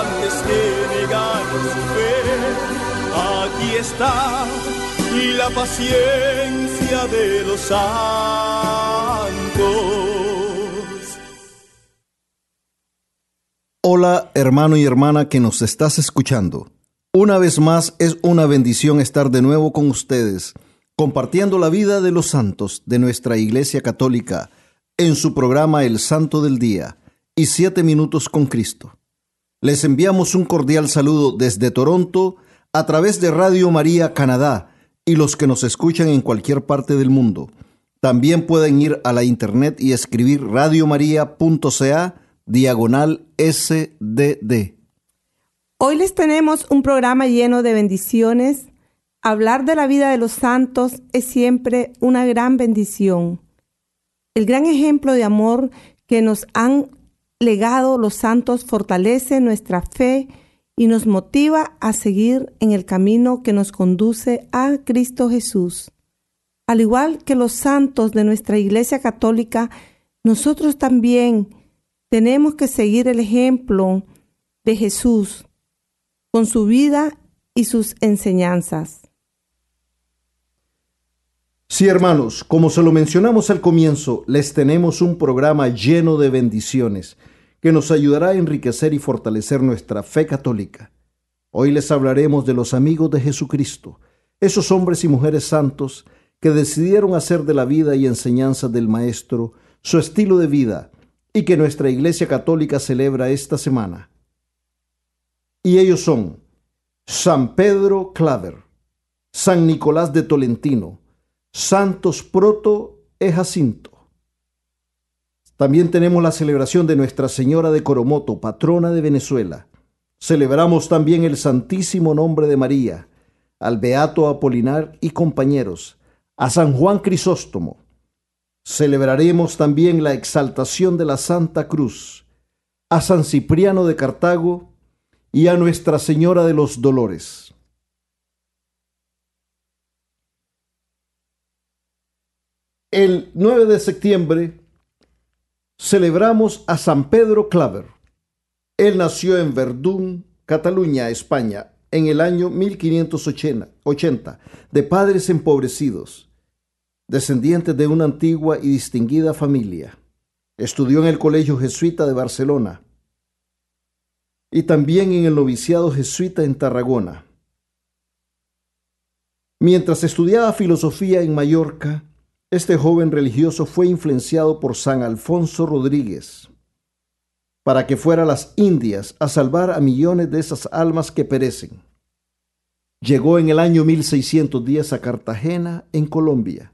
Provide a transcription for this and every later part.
antes que negar su fe. Aquí está la paciencia de los santos. Hola hermano y hermana que nos estás escuchando. Una vez más es una bendición estar de nuevo con ustedes, compartiendo la vida de los santos de nuestra Iglesia Católica en su programa El Santo del Día y Siete Minutos con Cristo. Les enviamos un cordial saludo desde Toronto a través de Radio María Canadá y los que nos escuchan en cualquier parte del mundo. También pueden ir a la internet y escribir radiomaria.ca diagonal SDD. Hoy les tenemos un programa lleno de bendiciones. Hablar de la vida de los santos es siempre una gran bendición. El gran ejemplo de amor que nos han legado los santos fortalece nuestra fe y nos motiva a seguir en el camino que nos conduce a Cristo Jesús. Al igual que los santos de nuestra Iglesia Católica, nosotros también tenemos que seguir el ejemplo de Jesús con su vida y sus enseñanzas. Sí, hermanos, como se lo mencionamos al comienzo, les tenemos un programa lleno de bendiciones que nos ayudará a enriquecer y fortalecer nuestra fe católica. Hoy les hablaremos de los amigos de Jesucristo, esos hombres y mujeres santos que decidieron hacer de la vida y enseñanza del Maestro su estilo de vida y que nuestra Iglesia Católica celebra esta semana. Y ellos son San Pedro Claver, San Nicolás de Tolentino, Santos Proto e Jacinto. También tenemos la celebración de Nuestra Señora de Coromoto, patrona de Venezuela. Celebramos también el Santísimo Nombre de María, al Beato Apolinar y compañeros, a San Juan Crisóstomo. Celebraremos también la exaltación de la Santa Cruz, a San Cipriano de Cartago y a Nuestra Señora de los Dolores. El 9 de septiembre celebramos a San Pedro Claver. Él nació en Verdún, Cataluña, España, en el año 1580, de padres empobrecidos, descendientes de una antigua y distinguida familia. Estudió en el Colegio Jesuita de Barcelona y también en el noviciado jesuita en Tarragona. Mientras estudiaba filosofía en Mallorca, este joven religioso fue influenciado por San Alfonso Rodríguez para que fuera a las Indias a salvar a millones de esas almas que perecen. Llegó en el año 1610 a Cartagena, en Colombia,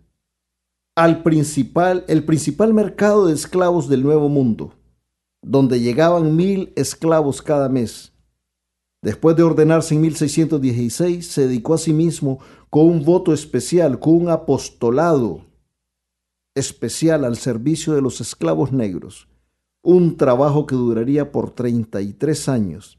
al principal, el principal mercado de esclavos del Nuevo Mundo, donde llegaban mil esclavos cada mes. Después de ordenarse en 1616, se dedicó a sí mismo con un voto especial, con un apostolado especial al servicio de los esclavos negros, un trabajo que duraría por 33 años.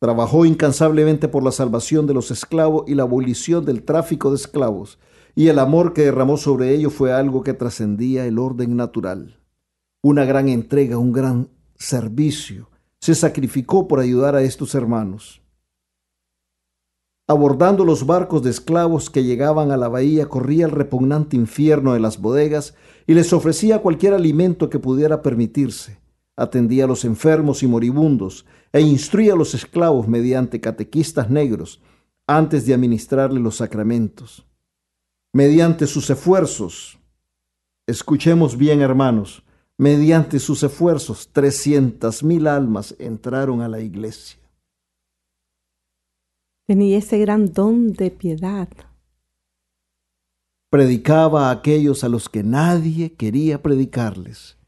Trabajó incansablemente por la salvación de los esclavos y la abolición del tráfico de esclavos, y el amor que derramó sobre ellos fue algo que trascendía el orden natural. Una gran entrega, un gran servicio. Se sacrificó por ayudar a estos hermanos. Abordando los barcos de esclavos que llegaban a la bahía, corría el repugnante infierno de las bodegas y les ofrecía cualquier alimento que pudiera permitirse, atendía a los enfermos y moribundos e instruía a los esclavos mediante catequistas negros antes de administrarle los sacramentos. Mediante sus esfuerzos, escuchemos bien hermanos, mediante sus esfuerzos, trescientas mil almas entraron a la iglesia. Tenía ese gran don de piedad. Predicaba a aquellos a los que nadie quería predicarles.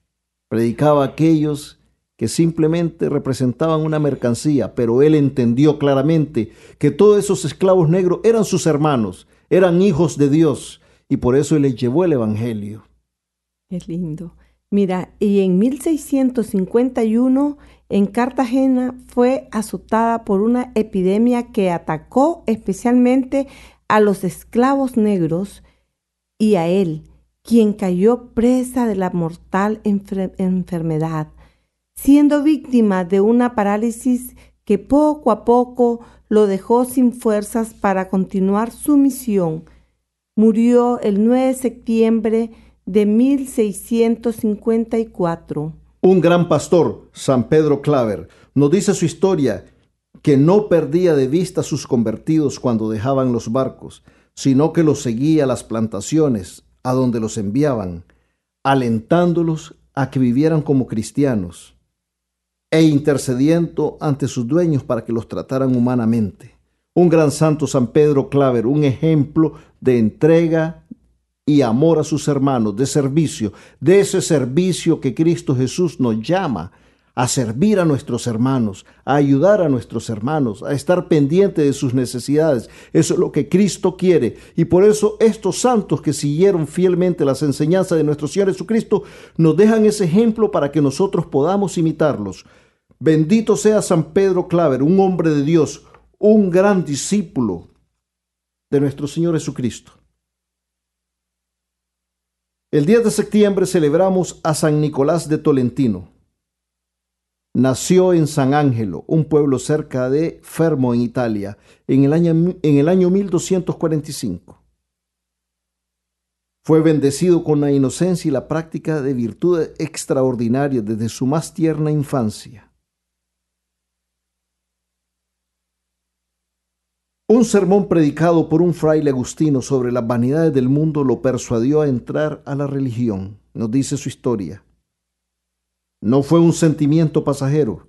Predicaba a aquellos que simplemente representaban una mercancía, pero él entendió claramente que todos esos esclavos negros eran sus hermanos, eran hijos de Dios, y por eso él les llevó el Evangelio. Qué lindo. Mira, y en 1651 en Cartagena fue azotada por una epidemia que atacó especialmente a los esclavos negros y a él, quien cayó presa de la mortal enfermedad siendo víctima de una parálisis que poco a poco lo dejó sin fuerzas para continuar su misión. Murió el 9 de septiembre de 1654. Un gran pastor, San Pedro Claver, nos dice su historia que no perdía de vista a sus convertidos cuando dejaban los barcos, sino que los seguía a las plantaciones, a donde los enviaban, alentándolos a que vivieran como cristianos e intercediendo ante sus dueños para que los trataran humanamente. Un gran santo San Pedro Claver, un ejemplo de entrega y amor a sus hermanos, de servicio, de ese servicio que Cristo Jesús nos llama a servir a nuestros hermanos, a ayudar a nuestros hermanos, a estar pendiente de sus necesidades. Eso es lo que Cristo quiere. Y por eso estos santos que siguieron fielmente las enseñanzas de nuestro Señor Jesucristo nos dejan ese ejemplo para que nosotros podamos imitarlos. Bendito sea San Pedro Claver, un hombre de Dios, un gran discípulo de nuestro Señor Jesucristo. El 10 de septiembre celebramos a San Nicolás de Tolentino. Nació en San Ángelo, un pueblo cerca de Fermo, en Italia, en el año, en el año 1245. Fue bendecido con la inocencia y la práctica de virtudes extraordinarias desde su más tierna infancia. Un sermón predicado por un fraile agustino sobre las vanidades del mundo lo persuadió a entrar a la religión, nos dice su historia. No fue un sentimiento pasajero,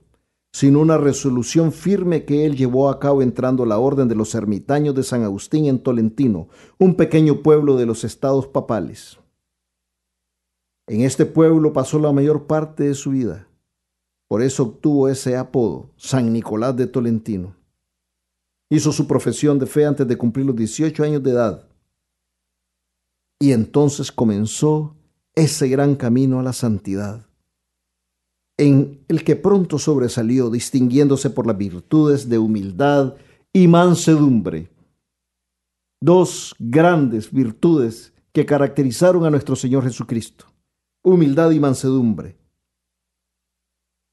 sino una resolución firme que él llevó a cabo entrando a la orden de los ermitaños de San Agustín en Tolentino, un pequeño pueblo de los estados papales. En este pueblo pasó la mayor parte de su vida. Por eso obtuvo ese apodo, San Nicolás de Tolentino. Hizo su profesión de fe antes de cumplir los 18 años de edad. Y entonces comenzó ese gran camino a la santidad, en el que pronto sobresalió, distinguiéndose por las virtudes de humildad y mansedumbre. Dos grandes virtudes que caracterizaron a nuestro Señor Jesucristo, humildad y mansedumbre.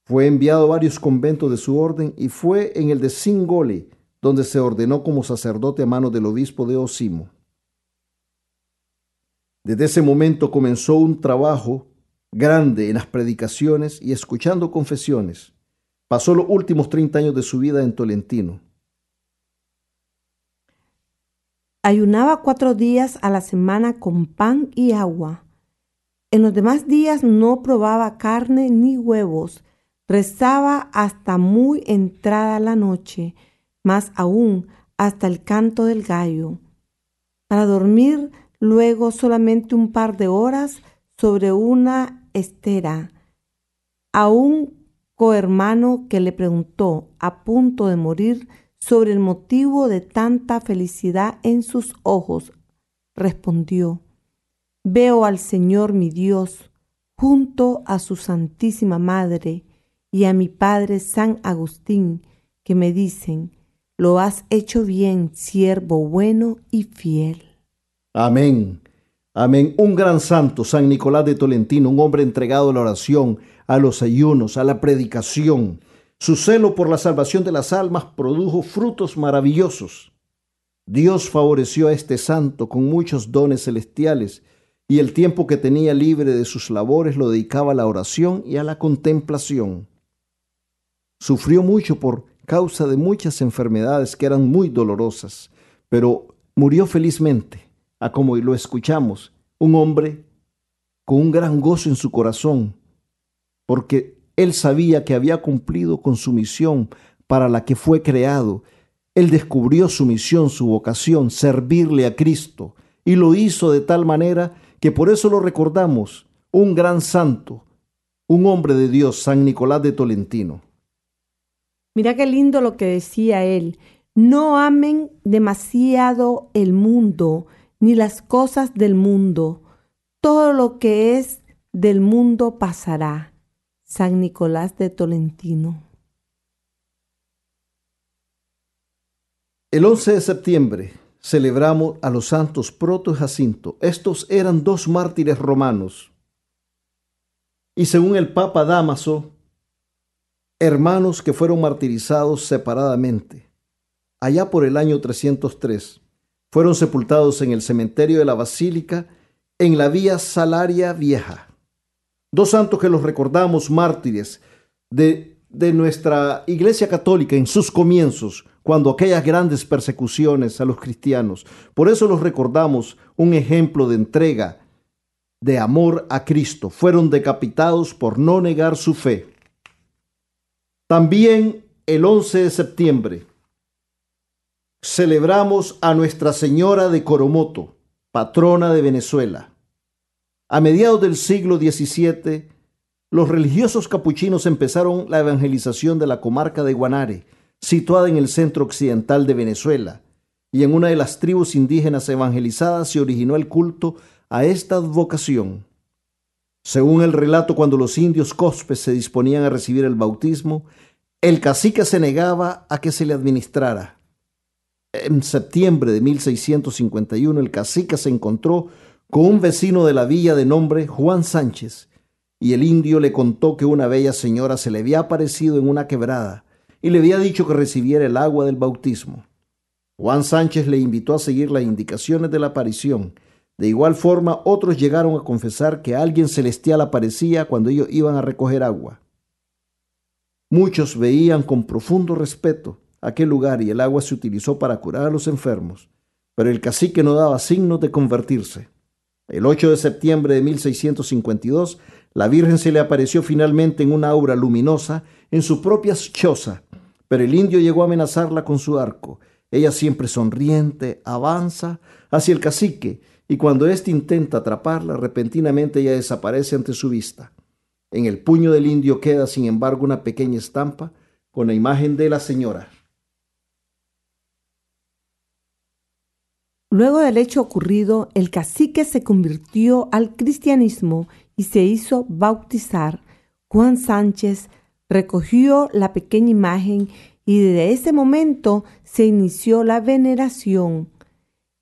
Fue enviado a varios conventos de su orden y fue en el de Singole, donde se ordenó como sacerdote a mano del obispo de Osimo. Desde ese momento comenzó un trabajo grande en las predicaciones y escuchando confesiones. Pasó los últimos 30 años de su vida en Tolentino. Ayunaba cuatro días a la semana con pan y agua. En los demás días no probaba carne ni huevos. Rezaba hasta muy entrada la noche más aún hasta el canto del gallo, para dormir luego solamente un par de horas sobre una estera. A un cohermano que le preguntó, a punto de morir, sobre el motivo de tanta felicidad en sus ojos, respondió, Veo al Señor mi Dios junto a su Santísima Madre y a mi Padre San Agustín, que me dicen, lo has hecho bien, siervo bueno y fiel. Amén. Amén. Un gran santo, San Nicolás de Tolentino, un hombre entregado a la oración, a los ayunos, a la predicación. Su celo por la salvación de las almas produjo frutos maravillosos. Dios favoreció a este santo con muchos dones celestiales y el tiempo que tenía libre de sus labores lo dedicaba a la oración y a la contemplación. Sufrió mucho por causa de muchas enfermedades que eran muy dolorosas, pero murió felizmente, a como lo escuchamos, un hombre con un gran gozo en su corazón, porque él sabía que había cumplido con su misión para la que fue creado. Él descubrió su misión, su vocación, servirle a Cristo, y lo hizo de tal manera que por eso lo recordamos, un gran santo, un hombre de Dios, San Nicolás de Tolentino. Mira qué lindo lo que decía él. No amen demasiado el mundo, ni las cosas del mundo. Todo lo que es del mundo pasará. San Nicolás de Tolentino. El 11 de septiembre celebramos a los santos Proto y Jacinto. Estos eran dos mártires romanos. Y según el Papa Damaso, hermanos que fueron martirizados separadamente. Allá por el año 303, fueron sepultados en el cementerio de la Basílica en la Vía Salaria Vieja. Dos santos que los recordamos mártires de, de nuestra Iglesia Católica en sus comienzos, cuando aquellas grandes persecuciones a los cristianos. Por eso los recordamos un ejemplo de entrega, de amor a Cristo. Fueron decapitados por no negar su fe. También el 11 de septiembre celebramos a Nuestra Señora de Coromoto, patrona de Venezuela. A mediados del siglo XVII, los religiosos capuchinos empezaron la evangelización de la comarca de Guanare, situada en el centro occidental de Venezuela, y en una de las tribus indígenas evangelizadas se originó el culto a esta advocación. Según el relato, cuando los indios cospes se disponían a recibir el bautismo, el cacique se negaba a que se le administrara. En septiembre de 1651 el cacique se encontró con un vecino de la villa de nombre Juan Sánchez, y el indio le contó que una bella señora se le había aparecido en una quebrada, y le había dicho que recibiera el agua del bautismo. Juan Sánchez le invitó a seguir las indicaciones de la aparición. De igual forma, otros llegaron a confesar que alguien celestial aparecía cuando ellos iban a recoger agua. Muchos veían con profundo respeto aquel lugar y el agua se utilizó para curar a los enfermos, pero el cacique no daba signos de convertirse. El 8 de septiembre de 1652, la Virgen se le apareció finalmente en una aura luminosa en su propia choza pero el indio llegó a amenazarla con su arco. Ella siempre sonriente avanza hacia el cacique y cuando éste intenta atraparla, repentinamente ella desaparece ante su vista. En el puño del indio queda, sin embargo, una pequeña estampa con la imagen de la señora. Luego del hecho ocurrido, el cacique se convirtió al cristianismo y se hizo bautizar. Juan Sánchez recogió la pequeña imagen y desde ese momento se inició la veneración.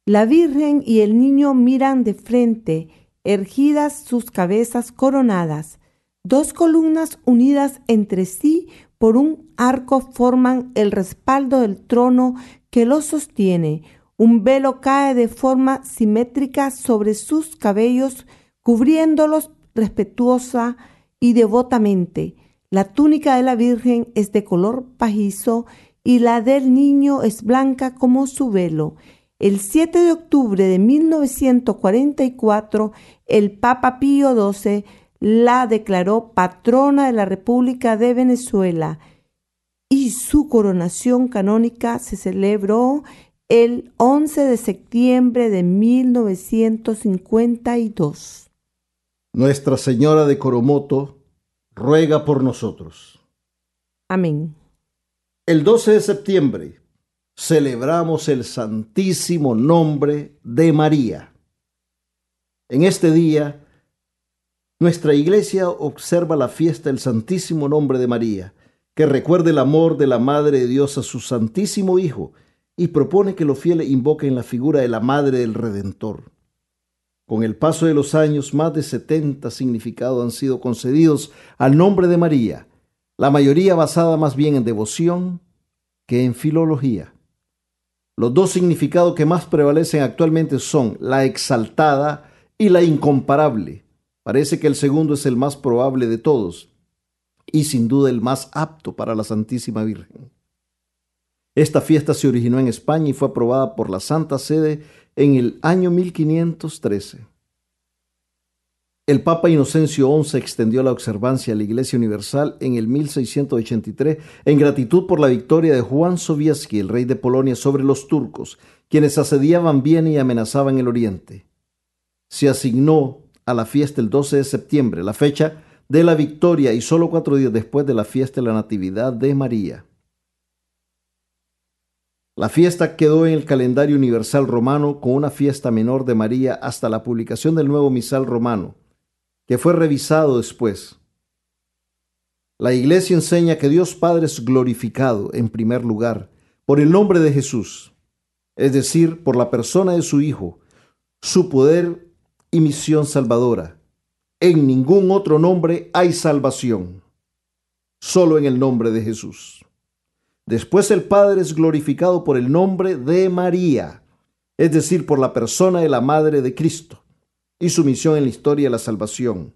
La Virgen y el niño miran de frente, ergidas sus cabezas coronadas. Dos columnas unidas entre sí por un arco forman el respaldo del trono que lo sostiene. Un velo cae de forma simétrica sobre sus cabellos, cubriéndolos respetuosa y devotamente. La túnica de la Virgen es de color pajizo y la del niño es blanca como su velo. El 7 de octubre de 1944, el Papa Pío XII la declaró patrona de la República de Venezuela y su coronación canónica se celebró el 11 de septiembre de 1952. Nuestra Señora de Coromoto ruega por nosotros. Amén. El 12 de septiembre celebramos el santísimo nombre de María. En este día, nuestra iglesia observa la fiesta del santísimo nombre de María, que recuerde el amor de la Madre de Dios a su santísimo Hijo y propone que los fieles invoquen la figura de la Madre del Redentor. Con el paso de los años, más de 70 significados han sido concedidos al nombre de María, la mayoría basada más bien en devoción que en filología. Los dos significados que más prevalecen actualmente son la exaltada y la incomparable. Parece que el segundo es el más probable de todos y sin duda el más apto para la Santísima Virgen. Esta fiesta se originó en España y fue aprobada por la Santa Sede en el año 1513. El Papa Inocencio XI extendió la observancia a la Iglesia Universal en el 1683 en gratitud por la victoria de Juan Sobieski, el rey de Polonia, sobre los turcos, quienes asediaban Viena y amenazaban el oriente. Se asignó a la fiesta el 12 de septiembre, la fecha de la victoria y solo cuatro días después de la fiesta de la Natividad de María. La fiesta quedó en el calendario universal romano con una fiesta menor de María hasta la publicación del nuevo misal romano, que fue revisado después. La iglesia enseña que Dios Padre es glorificado en primer lugar por el nombre de Jesús, es decir, por la persona de su Hijo, su poder y misión salvadora. En ningún otro nombre hay salvación, solo en el nombre de Jesús. Después el Padre es glorificado por el nombre de María, es decir, por la persona de la Madre de Cristo y su misión en la historia de la salvación.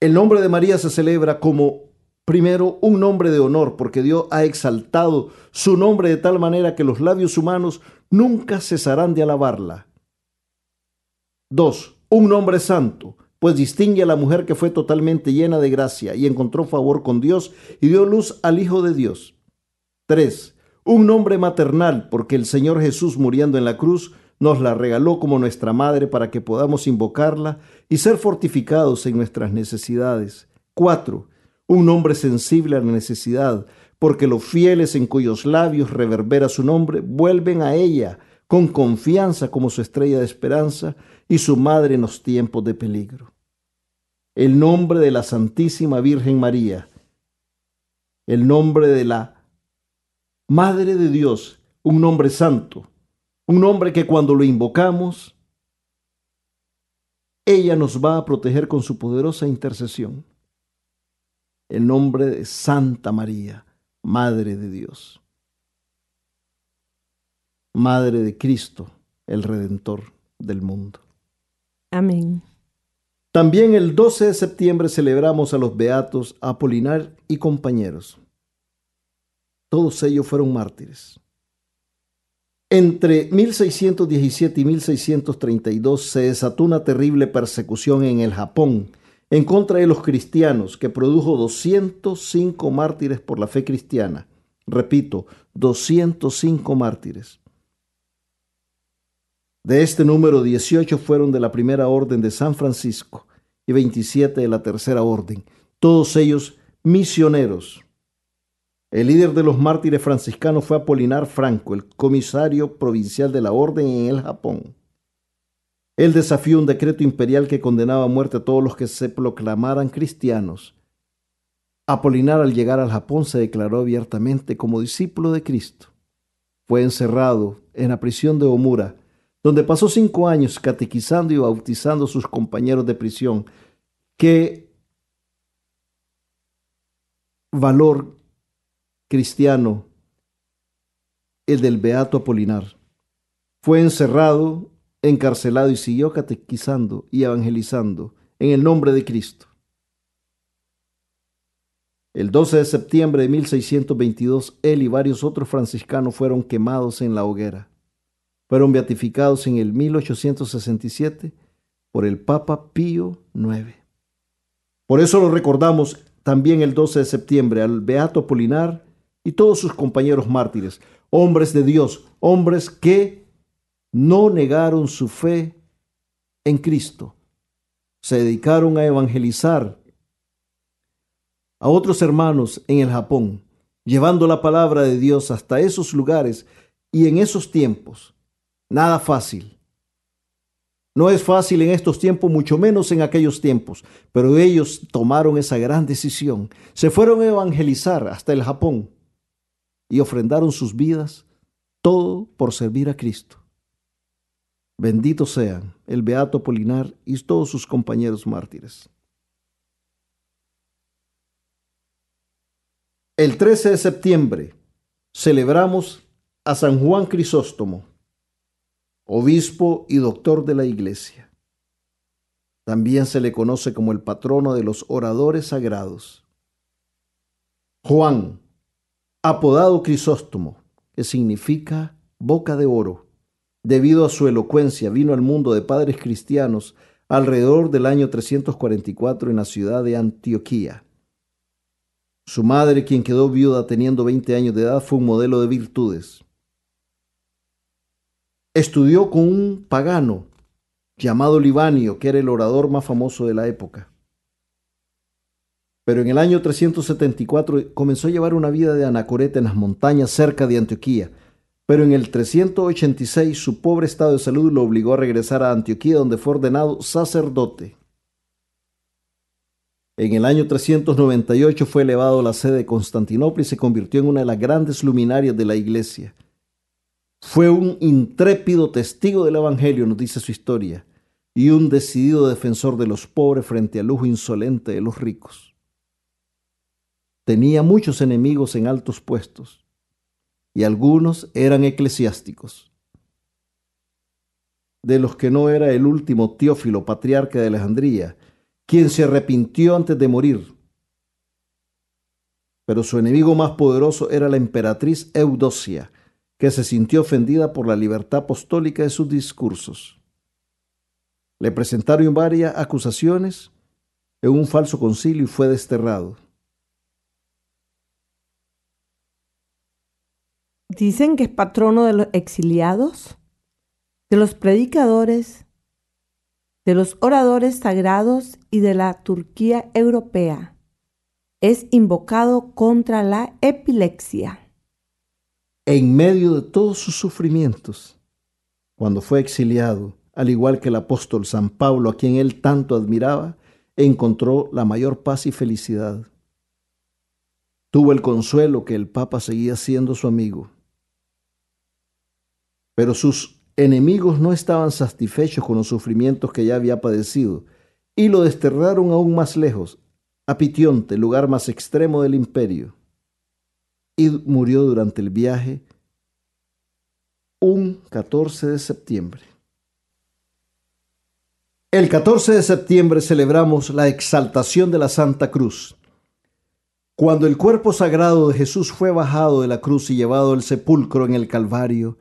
El nombre de María se celebra como, primero, un nombre de honor, porque Dios ha exaltado su nombre de tal manera que los labios humanos nunca cesarán de alabarla. Dos, un nombre santo, pues distingue a la mujer que fue totalmente llena de gracia y encontró favor con Dios y dio luz al Hijo de Dios. Tres, un nombre maternal, porque el Señor Jesús muriendo en la cruz nos la regaló como nuestra madre para que podamos invocarla y ser fortificados en nuestras necesidades. 4. Un nombre sensible a la necesidad, porque los fieles en cuyos labios reverbera su nombre vuelven a ella con confianza como su estrella de esperanza y su madre en los tiempos de peligro. El nombre de la Santísima Virgen María, el nombre de la Madre de Dios, un nombre santo, un nombre que cuando lo invocamos, ella nos va a proteger con su poderosa intercesión. El nombre de Santa María, Madre de Dios. Madre de Cristo, el Redentor del mundo. Amén. También el 12 de septiembre celebramos a los beatos Apolinar y compañeros. Todos ellos fueron mártires. Entre 1617 y 1632 se desató una terrible persecución en el Japón en contra de los cristianos que produjo 205 mártires por la fe cristiana. Repito, 205 mártires. De este número, 18 fueron de la primera orden de San Francisco y 27 de la tercera orden, todos ellos misioneros. El líder de los mártires franciscanos fue Apolinar Franco, el comisario provincial de la orden en el Japón. Él desafió un decreto imperial que condenaba a muerte a todos los que se proclamaran cristianos. Apolinar al llegar al Japón se declaró abiertamente como discípulo de Cristo. Fue encerrado en la prisión de Omura, donde pasó cinco años catequizando y bautizando a sus compañeros de prisión. Qué valor cristiano, el del Beato Apolinar. Fue encerrado, encarcelado y siguió catequizando y evangelizando en el nombre de Cristo. El 12 de septiembre de 1622, él y varios otros franciscanos fueron quemados en la hoguera. Fueron beatificados en el 1867 por el Papa Pío IX. Por eso lo recordamos también el 12 de septiembre al Beato Apolinar y todos sus compañeros mártires, hombres de Dios, hombres que no negaron su fe en Cristo, se dedicaron a evangelizar a otros hermanos en el Japón, llevando la palabra de Dios hasta esos lugares y en esos tiempos. Nada fácil. No es fácil en estos tiempos, mucho menos en aquellos tiempos, pero ellos tomaron esa gran decisión. Se fueron a evangelizar hasta el Japón y ofrendaron sus vidas, todo por servir a Cristo. Benditos sean el Beato Polinar y todos sus compañeros mártires. El 13 de septiembre celebramos a San Juan Crisóstomo. obispo y doctor de la iglesia. También se le conoce como el patrono de los oradores sagrados. Juan, apodado Crisóstomo, que significa boca de oro, debido a su elocuencia, vino al mundo de padres cristianos alrededor del año 344 en la ciudad de Antioquía. Su madre, quien quedó viuda teniendo 20 años de edad, fue un modelo de virtudes. Estudió con un pagano llamado Libanio, que era el orador más famoso de la época. Pero en el año 374 comenzó a llevar una vida de anacoreta en las montañas cerca de Antioquía. Pero en el 386 su pobre estado de salud lo obligó a regresar a Antioquía, donde fue ordenado sacerdote. En el año 398 fue elevado a la sede de Constantinopla y se convirtió en una de las grandes luminarias de la iglesia. Fue un intrépido testigo del Evangelio, nos dice su historia, y un decidido defensor de los pobres frente al lujo insolente de los ricos. Tenía muchos enemigos en altos puestos, y algunos eran eclesiásticos. De los que no era el último Teófilo, patriarca de Alejandría, quien se arrepintió antes de morir. Pero su enemigo más poderoso era la emperatriz Eudocia, que se sintió ofendida por la libertad apostólica de sus discursos. Le presentaron varias acusaciones en un falso concilio y fue desterrado. Dicen que es patrono de los exiliados, de los predicadores, de los oradores sagrados y de la Turquía europea. Es invocado contra la epilepsia. En medio de todos sus sufrimientos, cuando fue exiliado, al igual que el apóstol San Pablo, a quien él tanto admiraba, encontró la mayor paz y felicidad. Tuvo el consuelo que el Papa seguía siendo su amigo. Pero sus enemigos no estaban satisfechos con los sufrimientos que ya había padecido y lo desterraron aún más lejos, a Pitionte, lugar más extremo del imperio. Y murió durante el viaje un 14 de septiembre. El 14 de septiembre celebramos la exaltación de la Santa Cruz. Cuando el cuerpo sagrado de Jesús fue bajado de la cruz y llevado al sepulcro en el Calvario,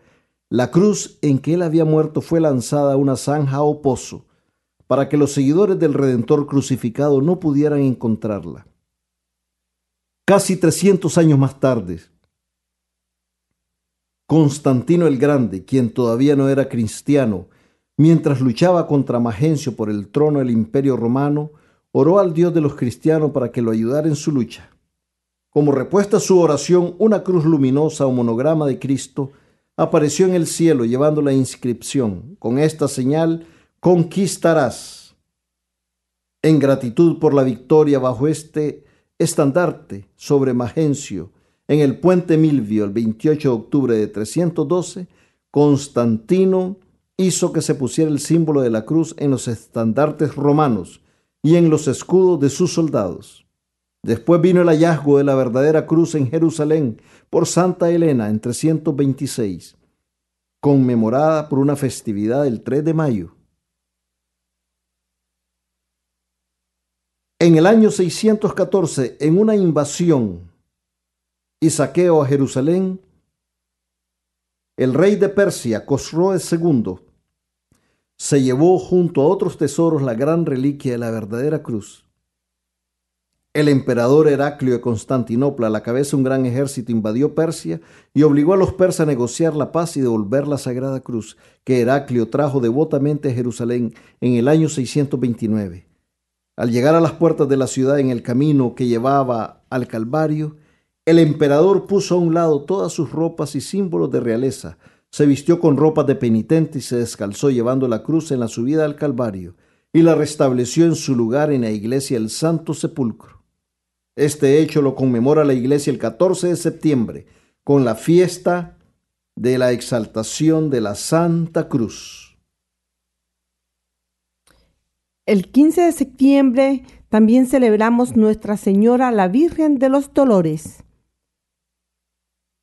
la cruz en que él había muerto fue lanzada a una zanja o pozo para que los seguidores del Redentor crucificado no pudieran encontrarla. Casi 300 años más tarde, Constantino el Grande, quien todavía no era cristiano, mientras luchaba contra Magencio por el trono del imperio romano, oró al Dios de los cristianos para que lo ayudara en su lucha. Como respuesta a su oración, una cruz luminosa o monograma de Cristo apareció en el cielo llevando la inscripción, con esta señal conquistarás. En gratitud por la victoria bajo este estandarte sobre Magencio, en el puente Milvio el 28 de octubre de 312, Constantino hizo que se pusiera el símbolo de la cruz en los estandartes romanos y en los escudos de sus soldados. Después vino el hallazgo de la verdadera cruz en Jerusalén por Santa Elena en 326, conmemorada por una festividad del 3 de mayo. En el año 614, en una invasión y saqueo a Jerusalén, el rey de Persia, Cosroes II, se llevó junto a otros tesoros la gran reliquia de la verdadera cruz el emperador Heraclio de Constantinopla, a la cabeza de un gran ejército, invadió Persia y obligó a los persas a negociar la paz y devolver la Sagrada Cruz, que Heraclio trajo devotamente a Jerusalén en el año 629. Al llegar a las puertas de la ciudad en el camino que llevaba al Calvario, el emperador puso a un lado todas sus ropas y símbolos de realeza, se vistió con ropas de penitente y se descalzó llevando la cruz en la subida al Calvario, y la restableció en su lugar en la iglesia del Santo Sepulcro. Este hecho lo conmemora la iglesia el 14 de septiembre con la fiesta de la exaltación de la Santa Cruz. El 15 de septiembre también celebramos Nuestra Señora la Virgen de los Dolores.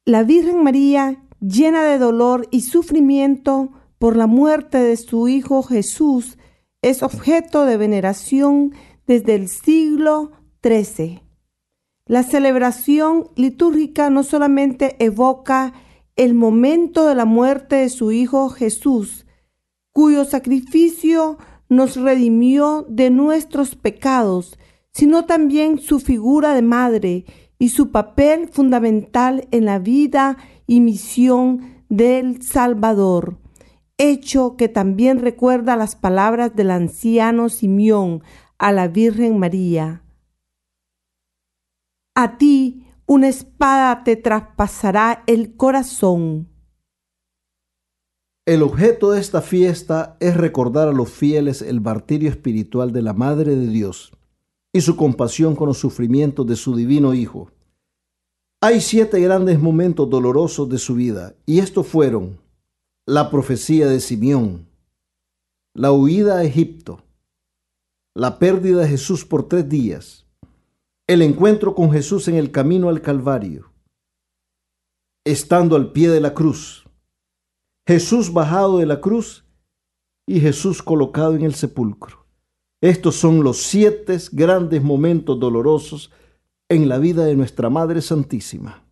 La Virgen María, llena de dolor y sufrimiento, por la muerte de su Hijo Jesús es objeto de veneración desde el siglo XIII. La celebración litúrgica no solamente evoca el momento de la muerte de su Hijo Jesús, cuyo sacrificio nos redimió de nuestros pecados, sino también su figura de madre y su papel fundamental en la vida y misión del Salvador, hecho que también recuerda las palabras del anciano Simeón a la Virgen María. A ti una espada te traspasará el corazón. El objeto de esta fiesta es recordar a los fieles el martirio espiritual de la Madre de Dios y su compasión con los sufrimientos de su divino Hijo. Hay siete grandes momentos dolorosos de su vida, y estos fueron la profecía de Simeón, la huida a Egipto, la pérdida de Jesús por tres días, el encuentro con Jesús en el camino al Calvario, estando al pie de la cruz, Jesús bajado de la cruz y Jesús colocado en el sepulcro. Estos son los siete grandes momentos dolorosos en la vida de nuestra Madre Santísima.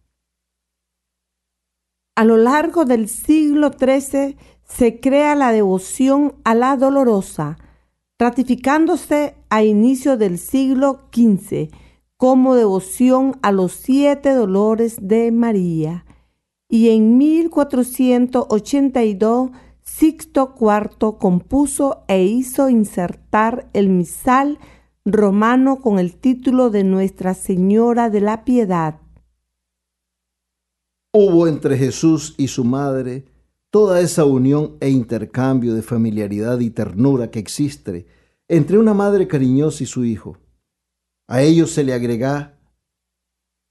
A lo largo del siglo XIII se crea la devoción a la dolorosa, ratificándose a inicio del siglo XV como devoción a los siete dolores de María. Y en 1482 Sixto IV compuso e hizo insertar el misal romano con el título de Nuestra Señora de la Piedad. Hubo entre Jesús y su madre toda esa unión e intercambio de familiaridad y ternura que existe entre una madre cariñosa y su hijo. A ellos se le agrega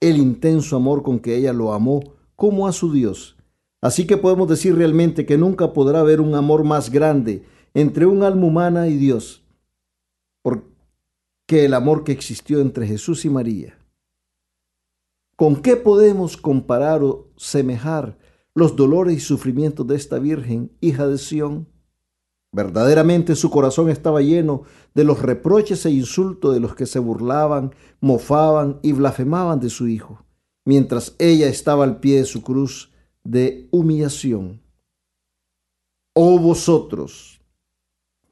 el intenso amor con que ella lo amó como a su Dios Así que podemos decir realmente que nunca podrá haber un amor más grande entre un alma humana y Dios que el amor que existió entre Jesús y María. ¿Con qué podemos comparar o semejar los dolores y sufrimientos de esta Virgen, hija de Sión? Verdaderamente su corazón estaba lleno de los reproches e insultos de los que se burlaban, mofaban y blasfemaban de su Hijo, mientras ella estaba al pie de su cruz de humillación. Oh vosotros,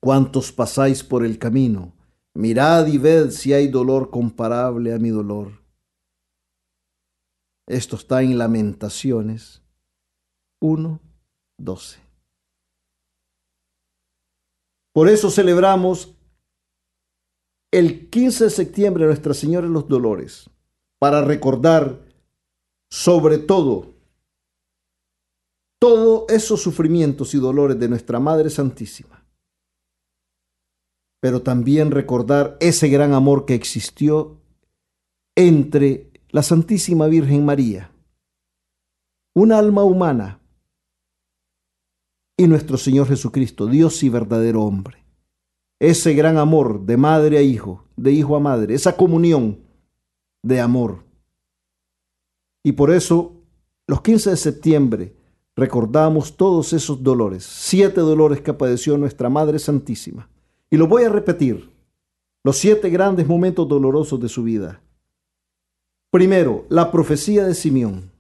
cuantos pasáis por el camino, mirad y ved si hay dolor comparable a mi dolor. Esto está en Lamentaciones 1, 12. Por eso celebramos el 15 de septiembre Nuestra Señora de los Dolores, para recordar sobre todo todos esos sufrimientos y dolores de nuestra Madre Santísima. Pero también recordar ese gran amor que existió entre la Santísima Virgen María, una alma humana, y nuestro Señor Jesucristo, Dios y verdadero hombre. Ese gran amor de madre a hijo, de hijo a madre, esa comunión de amor. Y por eso, los 15 de septiembre, recordamos todos esos dolores, siete dolores que padeció nuestra Madre Santísima. Y lo voy a repetir, los siete grandes momentos dolorosos de su vida. Primero, la profecía de Simeón.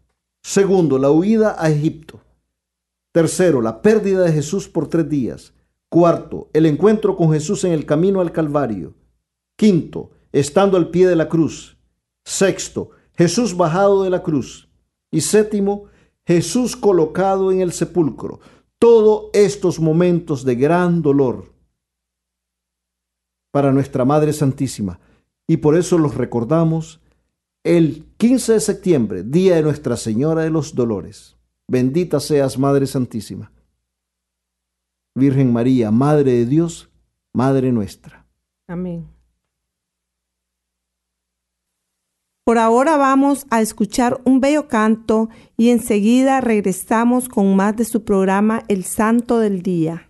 Segundo, la huida a Egipto. Tercero, la pérdida de Jesús por tres días. Cuarto, el encuentro con Jesús en el camino al Calvario. Quinto, estando al pie de la cruz. Sexto, Jesús bajado de la cruz. Y séptimo, Jesús colocado en el sepulcro, todos estos momentos de gran dolor para nuestra Madre Santísima. Y por eso los recordamos el 15 de septiembre, día de Nuestra Señora de los Dolores. Bendita seas, Madre Santísima. Virgen María, Madre de Dios, Madre nuestra. Amén. Por ahora vamos a escuchar un bello canto y enseguida regresamos con más de su programa El Santo del Día.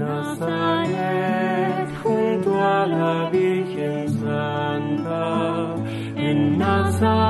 Nazaret, junto a la Virgen Santa, en Nazaret.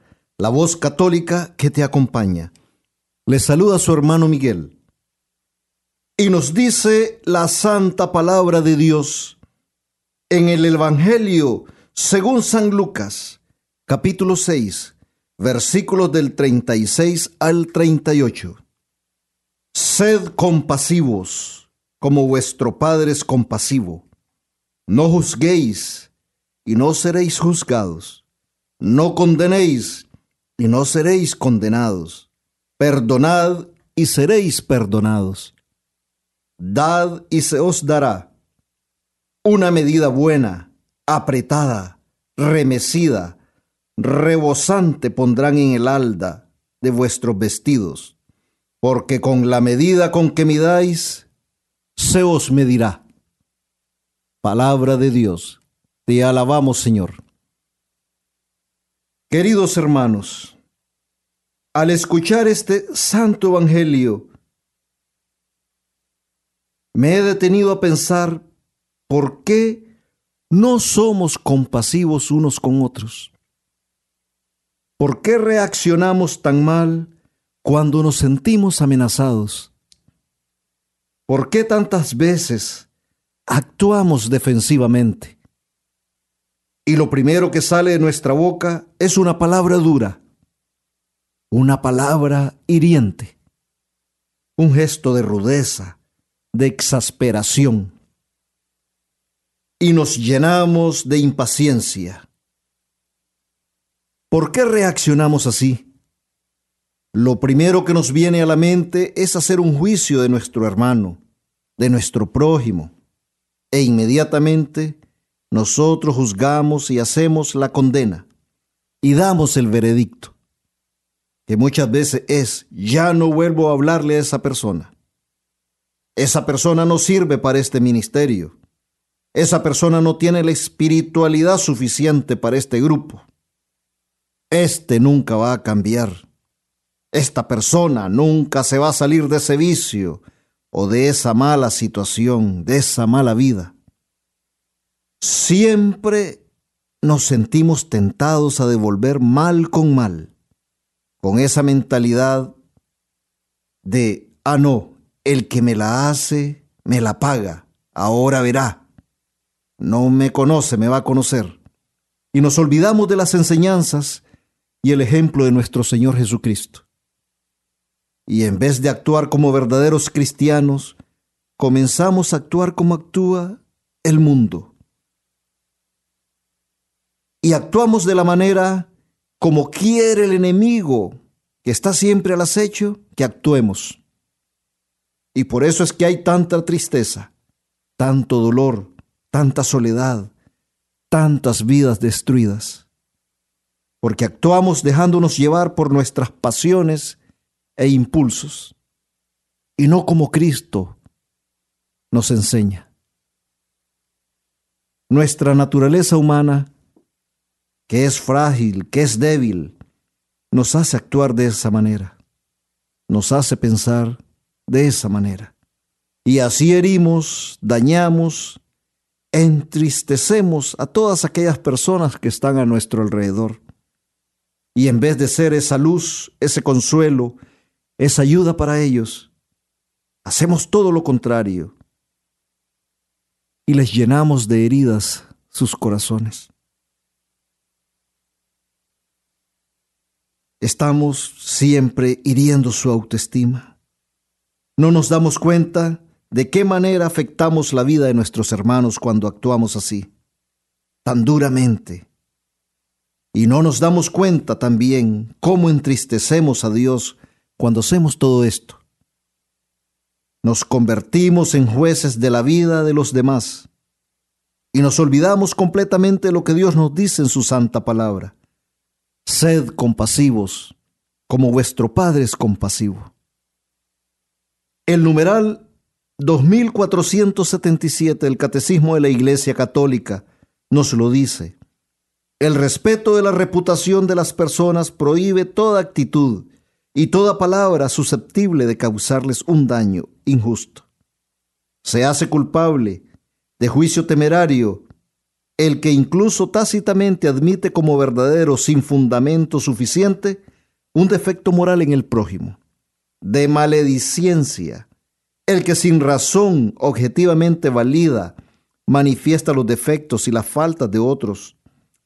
la voz católica que te acompaña. Le saluda su hermano Miguel. Y nos dice la santa palabra de Dios en el Evangelio según San Lucas, capítulo 6, versículos del 36 al 38. Sed compasivos, como vuestro Padre es compasivo. No juzguéis, y no seréis juzgados. No condenéis, y no seréis condenados. Perdonad y seréis perdonados. Dad y se os dará una medida buena, apretada, remecida, rebosante pondrán en el alda de vuestros vestidos, porque con la medida con que midáis, se os medirá. Palabra de Dios, te alabamos Señor. Queridos hermanos, al escuchar este santo evangelio, me he detenido a pensar por qué no somos compasivos unos con otros. ¿Por qué reaccionamos tan mal cuando nos sentimos amenazados? ¿Por qué tantas veces actuamos defensivamente? Y lo primero que sale de nuestra boca es una palabra dura, una palabra hiriente, un gesto de rudeza, de exasperación. Y nos llenamos de impaciencia. ¿Por qué reaccionamos así? Lo primero que nos viene a la mente es hacer un juicio de nuestro hermano, de nuestro prójimo, e inmediatamente nosotros juzgamos y hacemos la condena y damos el veredicto, que muchas veces es, ya no vuelvo a hablarle a esa persona. Esa persona no sirve para este ministerio. Esa persona no tiene la espiritualidad suficiente para este grupo. Este nunca va a cambiar. Esta persona nunca se va a salir de ese vicio o de esa mala situación, de esa mala vida. Siempre nos sentimos tentados a devolver mal con mal, con esa mentalidad de, ah, no, el que me la hace, me la paga, ahora verá. No me conoce, me va a conocer. Y nos olvidamos de las enseñanzas y el ejemplo de nuestro Señor Jesucristo. Y en vez de actuar como verdaderos cristianos, comenzamos a actuar como actúa el mundo. Y actuamos de la manera como quiere el enemigo, que está siempre al acecho, que actuemos. Y por eso es que hay tanta tristeza, tanto dolor, tanta soledad, tantas vidas destruidas. Porque actuamos dejándonos llevar por nuestras pasiones e impulsos, y no como Cristo nos enseña. Nuestra naturaleza humana, que es frágil, que es débil, nos hace actuar de esa manera, nos hace pensar de esa manera. Y así herimos, dañamos, entristecemos a todas aquellas personas que están a nuestro alrededor. Y en vez de ser esa luz, ese consuelo, esa ayuda para ellos, hacemos todo lo contrario y les llenamos de heridas sus corazones. Estamos siempre hiriendo su autoestima. No nos damos cuenta de qué manera afectamos la vida de nuestros hermanos cuando actuamos así, tan duramente. Y no nos damos cuenta también cómo entristecemos a Dios cuando hacemos todo esto. Nos convertimos en jueces de la vida de los demás y nos olvidamos completamente lo que Dios nos dice en su santa palabra. Sed compasivos, como vuestro Padre es compasivo. El numeral 2477 del Catecismo de la Iglesia Católica nos lo dice. El respeto de la reputación de las personas prohíbe toda actitud y toda palabra susceptible de causarles un daño injusto. Se hace culpable de juicio temerario el que incluso tácitamente admite como verdadero sin fundamento suficiente un defecto moral en el prójimo. De maledicencia el que sin razón objetivamente valida manifiesta los defectos y las faltas de otros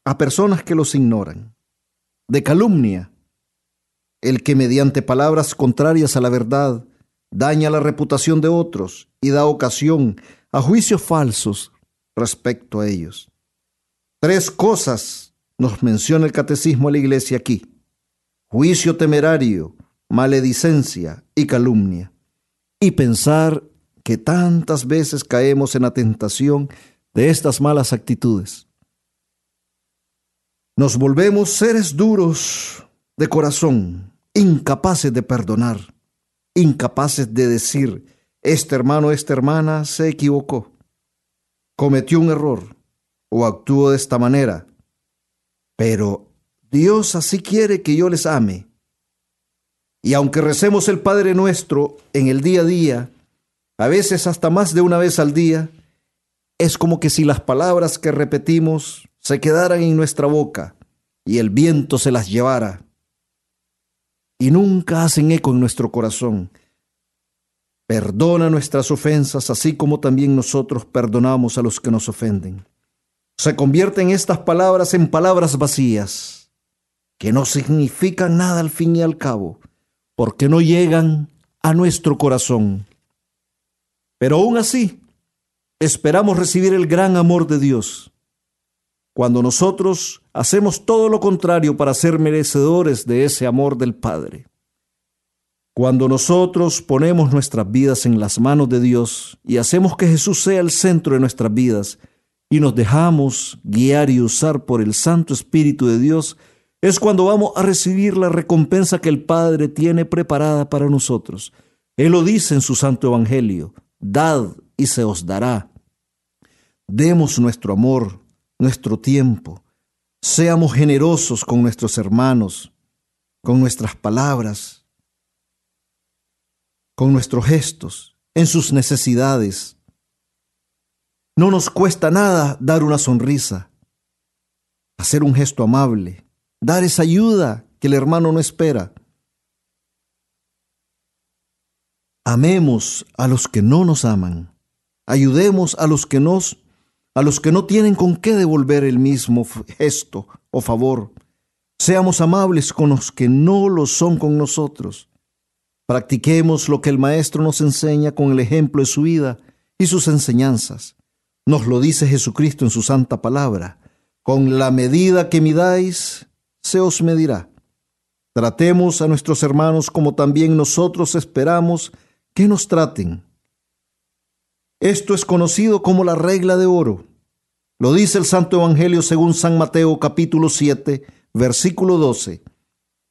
a personas que los ignoran. De calumnia el que mediante palabras contrarias a la verdad daña la reputación de otros y da ocasión a juicios falsos respecto a ellos. Tres cosas nos menciona el catecismo de la iglesia aquí. Juicio temerario, maledicencia y calumnia. Y pensar que tantas veces caemos en la tentación de estas malas actitudes. Nos volvemos seres duros de corazón, incapaces de perdonar, incapaces de decir, este hermano, esta hermana se equivocó, cometió un error o actuó de esta manera, pero Dios así quiere que yo les ame. Y aunque recemos el Padre nuestro en el día a día, a veces hasta más de una vez al día, es como que si las palabras que repetimos se quedaran en nuestra boca y el viento se las llevara y nunca hacen eco en nuestro corazón. Perdona nuestras ofensas, así como también nosotros perdonamos a los que nos ofenden. Se convierten estas palabras en palabras vacías, que no significan nada al fin y al cabo, porque no llegan a nuestro corazón. Pero aún así, esperamos recibir el gran amor de Dios cuando nosotros hacemos todo lo contrario para ser merecedores de ese amor del Padre. Cuando nosotros ponemos nuestras vidas en las manos de Dios y hacemos que Jesús sea el centro de nuestras vidas y nos dejamos guiar y usar por el Santo Espíritu de Dios, es cuando vamos a recibir la recompensa que el Padre tiene preparada para nosotros. Él lo dice en su Santo Evangelio, dad y se os dará. Demos nuestro amor, nuestro tiempo. Seamos generosos con nuestros hermanos, con nuestras palabras, con nuestros gestos, en sus necesidades. No nos cuesta nada dar una sonrisa, hacer un gesto amable, dar esa ayuda que el hermano no espera. Amemos a los que no nos aman. Ayudemos a los que nos a los que no tienen con qué devolver el mismo gesto o favor. Seamos amables con los que no lo son con nosotros. Practiquemos lo que el Maestro nos enseña con el ejemplo de su vida y sus enseñanzas. Nos lo dice Jesucristo en su santa palabra. Con la medida que midáis, se os medirá. Tratemos a nuestros hermanos como también nosotros esperamos que nos traten. Esto es conocido como la regla de oro. Lo dice el Santo Evangelio según San Mateo capítulo 7, versículo 12.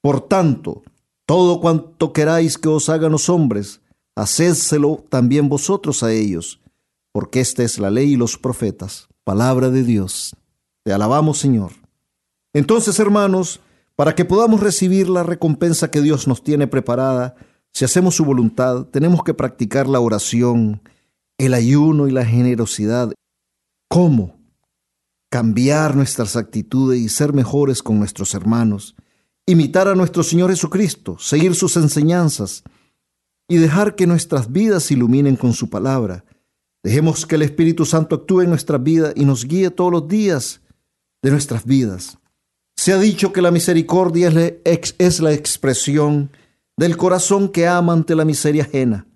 Por tanto, todo cuanto queráis que os hagan los hombres, hacedselo también vosotros a ellos, porque esta es la ley y los profetas, palabra de Dios. Te alabamos, Señor. Entonces, hermanos, para que podamos recibir la recompensa que Dios nos tiene preparada, si hacemos su voluntad, tenemos que practicar la oración, el ayuno y la generosidad. ¿Cómo? Cambiar nuestras actitudes y ser mejores con nuestros hermanos, imitar a nuestro Señor Jesucristo, seguir sus enseñanzas y dejar que nuestras vidas se iluminen con su palabra. Dejemos que el Espíritu Santo actúe en nuestra vida y nos guíe todos los días de nuestras vidas. Se ha dicho que la misericordia es la expresión del corazón que ama ante la miseria ajena.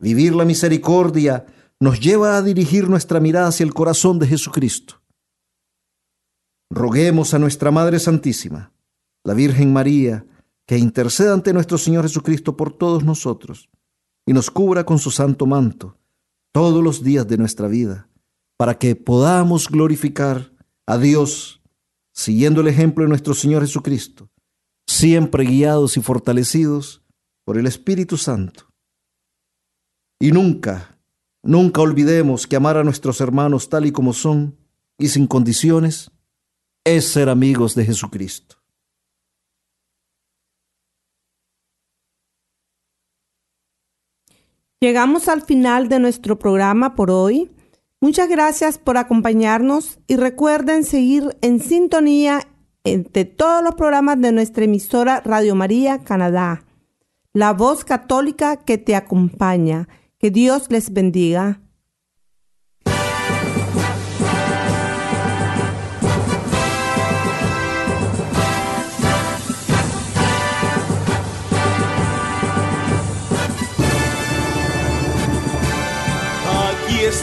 Vivir la misericordia nos lleva a dirigir nuestra mirada hacia el corazón de Jesucristo. Roguemos a nuestra Madre Santísima, la Virgen María, que interceda ante nuestro Señor Jesucristo por todos nosotros y nos cubra con su santo manto todos los días de nuestra vida, para que podamos glorificar a Dios siguiendo el ejemplo de nuestro Señor Jesucristo siempre guiados y fortalecidos por el Espíritu Santo. Y nunca, nunca olvidemos que amar a nuestros hermanos tal y como son y sin condiciones es ser amigos de Jesucristo. Llegamos al final de nuestro programa por hoy. Muchas gracias por acompañarnos y recuerden seguir en sintonía entre todos los programas de nuestra emisora Radio María Canadá. La voz católica que te acompaña. Que Dios les bendiga.